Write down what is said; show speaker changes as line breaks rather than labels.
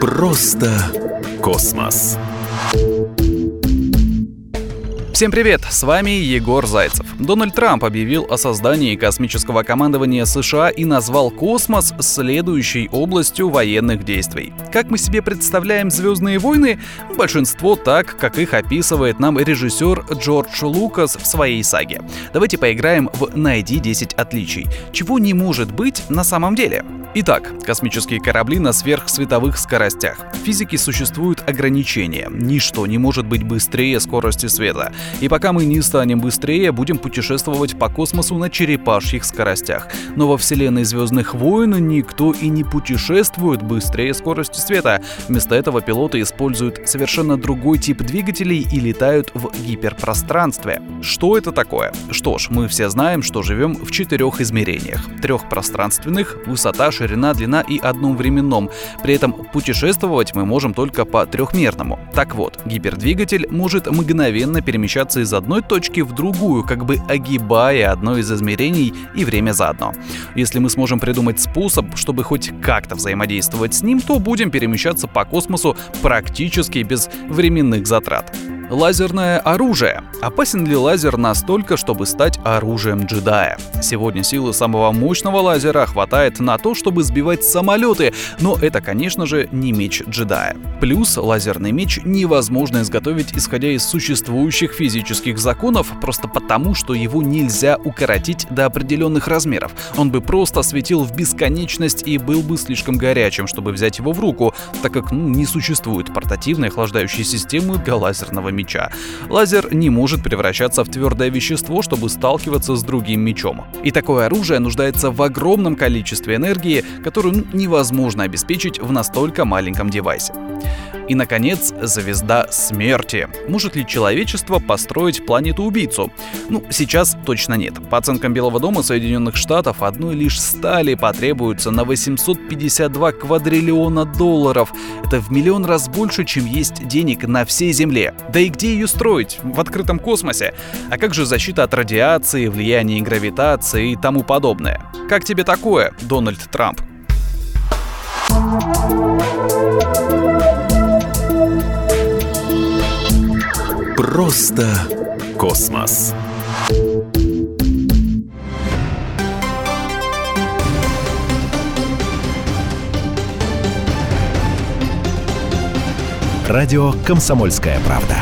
Просто космос.
Всем привет, с вами Егор Зайцев. Дональд Трамп объявил о создании космического командования США и назвал космос следующей областью военных действий. Как мы себе представляем «Звездные войны»? Большинство так, как их описывает нам режиссер Джордж Лукас в своей саге. Давайте поиграем в «Найди 10 отличий». Чего не может быть на самом деле? Итак, космические корабли на сверхсветовых скоростях. В физике существуют ограничения. Ничто не может быть быстрее скорости света. И пока мы не станем быстрее, будем путешествовать по космосу на черепашьих скоростях. Но во вселенной Звездных войн никто и не путешествует быстрее скорости света. Вместо этого пилоты используют совершенно другой тип двигателей и летают в гиперпространстве. Что это такое? Что ж, мы все знаем, что живем в четырех измерениях. Трех пространственных, высота, ширина ширина, длина и одном временном. При этом путешествовать мы можем только по трехмерному. Так вот, гипердвигатель может мгновенно перемещаться из одной точки в другую, как бы огибая одно из измерений и время заодно. Если мы сможем придумать способ, чтобы хоть как-то взаимодействовать с ним, то будем перемещаться по космосу практически без временных затрат. Лазерное оружие. Опасен ли лазер настолько, чтобы стать оружием джедая? Сегодня силы самого мощного лазера хватает на то, чтобы сбивать самолеты, но это, конечно же, не меч джедая. Плюс лазерный меч невозможно изготовить исходя из существующих физических законов, просто потому, что его нельзя укоротить до определенных размеров. Он бы просто светил в бесконечность и был бы слишком горячим, чтобы взять его в руку, так как ну, не существует портативной охлаждающей системы для лазерного меча. Лазер не может превращаться в твердое вещество, чтобы сталкиваться с другим мечом. И такое оружие нуждается в огромном количестве энергии, которую невозможно обеспечить в настолько маленьком девайсе. И, наконец, звезда смерти. Может ли человечество построить планету-убийцу? Ну, сейчас точно нет. По оценкам Белого дома Соединенных Штатов, одной лишь стали потребуется на 852 квадриллиона долларов. Это в миллион раз больше, чем есть денег на всей Земле. Да и где ее строить? В открытом космосе? А как же защита от радиации, влияния гравитации и тому подобное? Как тебе такое, Дональд Трамп?
Просто космос. Радио «Комсомольская правда».